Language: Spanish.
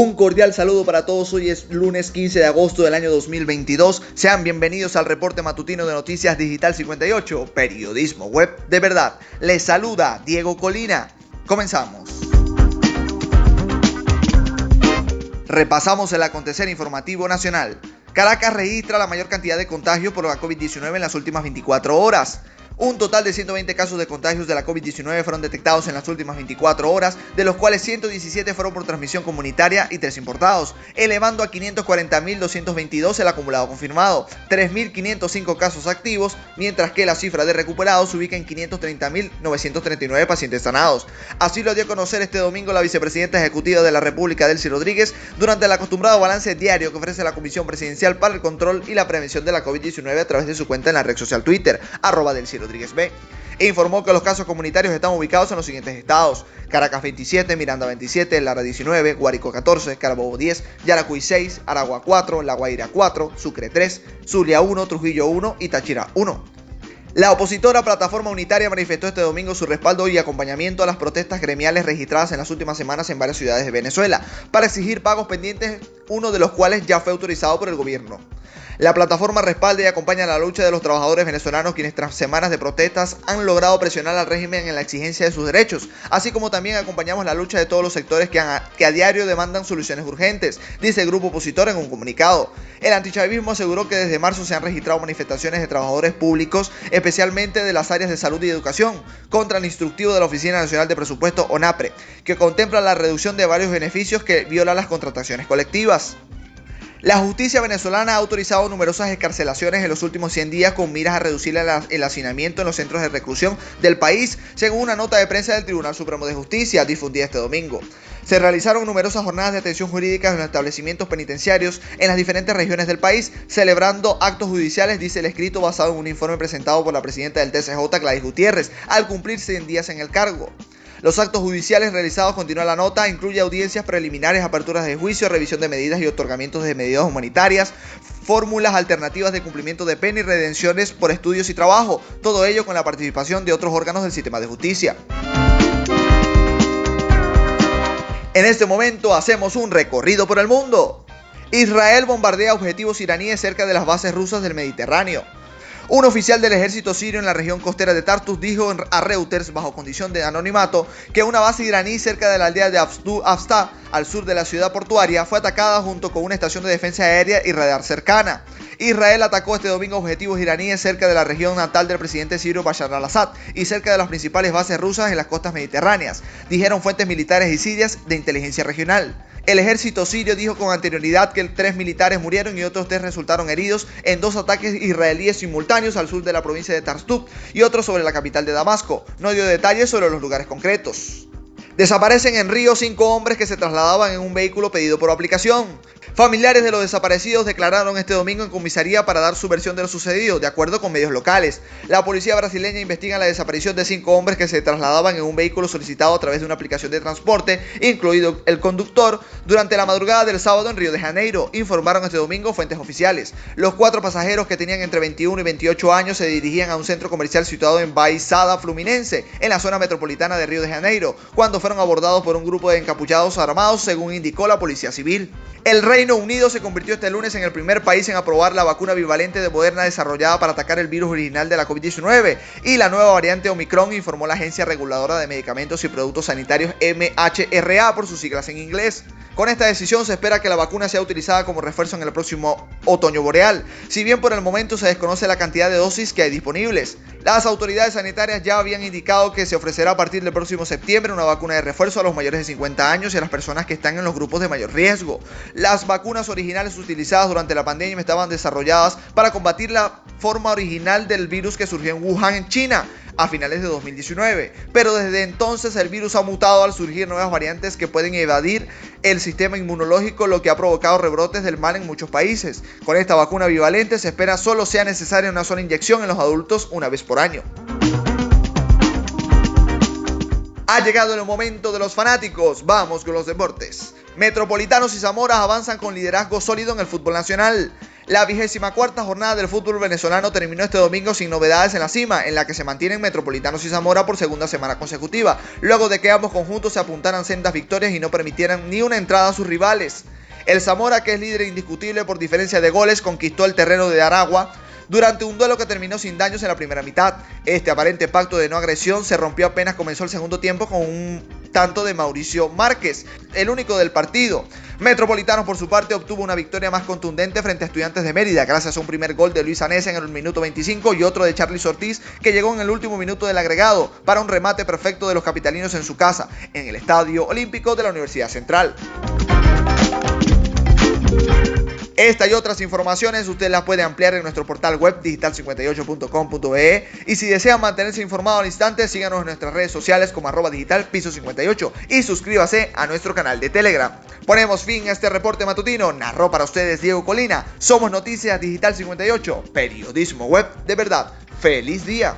Un cordial saludo para todos. Hoy es lunes 15 de agosto del año 2022. Sean bienvenidos al reporte matutino de Noticias Digital 58, periodismo web de verdad. Les saluda Diego Colina. Comenzamos. Repasamos el acontecer informativo nacional. Caracas registra la mayor cantidad de contagios por la COVID-19 en las últimas 24 horas. Un total de 120 casos de contagios de la COVID-19 fueron detectados en las últimas 24 horas, de los cuales 117 fueron por transmisión comunitaria y 3 importados, elevando a 540.222 el acumulado confirmado, 3.505 casos activos, mientras que la cifra de recuperados se ubica en 530.939 pacientes sanados. Así lo dio a conocer este domingo la vicepresidenta ejecutiva de la República, Delcy Rodríguez, durante el acostumbrado balance diario que ofrece la Comisión Presidencial para el Control y la Prevención de la COVID-19 a través de su cuenta en la red social Twitter, arroba Delcy Rodríguez. Rodríguez B. E informó que los casos comunitarios están ubicados en los siguientes estados: Caracas 27, Miranda 27, Lara 19, Guárico 14, Carabobo 10, Yaracuy 6, Aragua 4, La Guaira 4, Sucre 3, Zulia 1, Trujillo 1 y Táchira 1. La opositora Plataforma Unitaria manifestó este domingo su respaldo y acompañamiento a las protestas gremiales registradas en las últimas semanas en varias ciudades de Venezuela para exigir pagos pendientes, uno de los cuales ya fue autorizado por el gobierno. La plataforma respalda y acompaña la lucha de los trabajadores venezolanos quienes tras semanas de protestas han logrado presionar al régimen en la exigencia de sus derechos, así como también acompañamos la lucha de todos los sectores que, a, diario demandan soluciones urgentes, dice el grupo opositor en un comunicado. El antichavismo aseguró que desde marzo se han registrado manifestaciones de trabajadores públicos, especialmente de las áreas de salud y educación, contra el instructivo de la Oficina Nacional de Presupuesto ONAPRE, que contempla la reducción de varios beneficios que violan las contrataciones colectivas. La justicia venezolana ha autorizado numerosas escarcelaciones en los últimos 100 días con miras a reducir el hacinamiento en los centros de reclusión del país, según una nota de prensa del Tribunal Supremo de Justicia difundida este domingo. Se realizaron numerosas jornadas de atención jurídica en los establecimientos penitenciarios en las diferentes regiones del país, celebrando actos judiciales, dice el escrito basado en un informe presentado por la presidenta del TCJ, Gladys Gutiérrez, al cumplir 100 días en el cargo. Los actos judiciales realizados, continúa la nota, incluye audiencias preliminares, aperturas de juicio, revisión de medidas y otorgamientos de medidas humanitarias, fórmulas alternativas de cumplimiento de pena y redenciones por estudios y trabajo, todo ello con la participación de otros órganos del sistema de justicia. En este momento hacemos un recorrido por el mundo. Israel bombardea objetivos iraníes cerca de las bases rusas del Mediterráneo. Un oficial del ejército sirio en la región costera de Tartus dijo a Reuters, bajo condición de anonimato, que una base iraní cerca de la aldea de Afsta, al sur de la ciudad portuaria, fue atacada junto con una estación de defensa aérea y radar cercana. Israel atacó este domingo objetivos iraníes cerca de la región natal del presidente sirio Bashar al-Assad y cerca de las principales bases rusas en las costas mediterráneas, dijeron fuentes militares y sirias de inteligencia regional. El ejército sirio dijo con anterioridad que tres militares murieron y otros tres resultaron heridos en dos ataques israelíes simultáneos al sur de la provincia de Tarstuk y otro sobre la capital de Damasco. No dio detalles sobre los lugares concretos. Desaparecen en Río cinco hombres que se trasladaban en un vehículo pedido por aplicación. Familiares de los desaparecidos declararon este domingo en comisaría para dar su versión de lo sucedido, de acuerdo con medios locales. La policía brasileña investiga la desaparición de cinco hombres que se trasladaban en un vehículo solicitado a través de una aplicación de transporte, incluido el conductor, durante la madrugada del sábado en Río de Janeiro, informaron este domingo fuentes oficiales. Los cuatro pasajeros que tenían entre 21 y 28 años se dirigían a un centro comercial situado en Baixada Fluminense, en la zona metropolitana de Río de Janeiro, cuando fueron abordados por un grupo de encapuchados armados, según indicó la policía civil. El Reino Unido se convirtió este lunes en el primer país en aprobar la vacuna bivalente de Moderna desarrollada para atacar el virus original de la COVID-19 y la nueva variante Omicron, informó la Agencia Reguladora de Medicamentos y Productos Sanitarios MHRA por sus siglas en inglés. Con esta decisión se espera que la vacuna sea utilizada como refuerzo en el próximo otoño boreal, si bien por el momento se desconoce la cantidad de dosis que hay disponibles. Las autoridades sanitarias ya habían indicado que se ofrecerá a partir del próximo septiembre una vacuna de refuerzo a los mayores de 50 años y a las personas que están en los grupos de mayor riesgo. Las vacunas originales utilizadas durante la pandemia estaban desarrolladas para combatir la forma original del virus que surgió en Wuhan, en China a finales de 2019, pero desde entonces el virus ha mutado al surgir nuevas variantes que pueden evadir el sistema inmunológico, lo que ha provocado rebrotes del mal en muchos países. Con esta vacuna bivalente se espera solo sea necesaria una sola inyección en los adultos una vez por año. Ha llegado el momento de los fanáticos, vamos con los deportes. Metropolitanos y Zamoras avanzan con liderazgo sólido en el fútbol nacional. La vigésima cuarta jornada del fútbol venezolano terminó este domingo sin novedades en la cima, en la que se mantienen Metropolitanos y Zamora por segunda semana consecutiva, luego de que ambos conjuntos se apuntaran sendas victorias y no permitieran ni una entrada a sus rivales. El Zamora, que es líder indiscutible por diferencia de goles, conquistó el terreno de Aragua, durante un duelo que terminó sin daños en la primera mitad. Este aparente pacto de no agresión se rompió apenas comenzó el segundo tiempo con un tanto de Mauricio Márquez, el único del partido. Metropolitanos por su parte obtuvo una victoria más contundente frente a Estudiantes de Mérida gracias a un primer gol de Luis Anés en el minuto 25 y otro de Charlie Ortiz que llegó en el último minuto del agregado para un remate perfecto de los capitalinos en su casa, en el Estadio Olímpico de la Universidad Central. Esta y otras informaciones usted las puede ampliar en nuestro portal web digital58.com.be y si desea mantenerse informado al instante, síganos en nuestras redes sociales como arroba digital piso 58 y suscríbase a nuestro canal de Telegram. Ponemos fin a este reporte matutino. Narró para ustedes Diego Colina. Somos Noticias Digital 58, periodismo web de verdad. ¡Feliz día!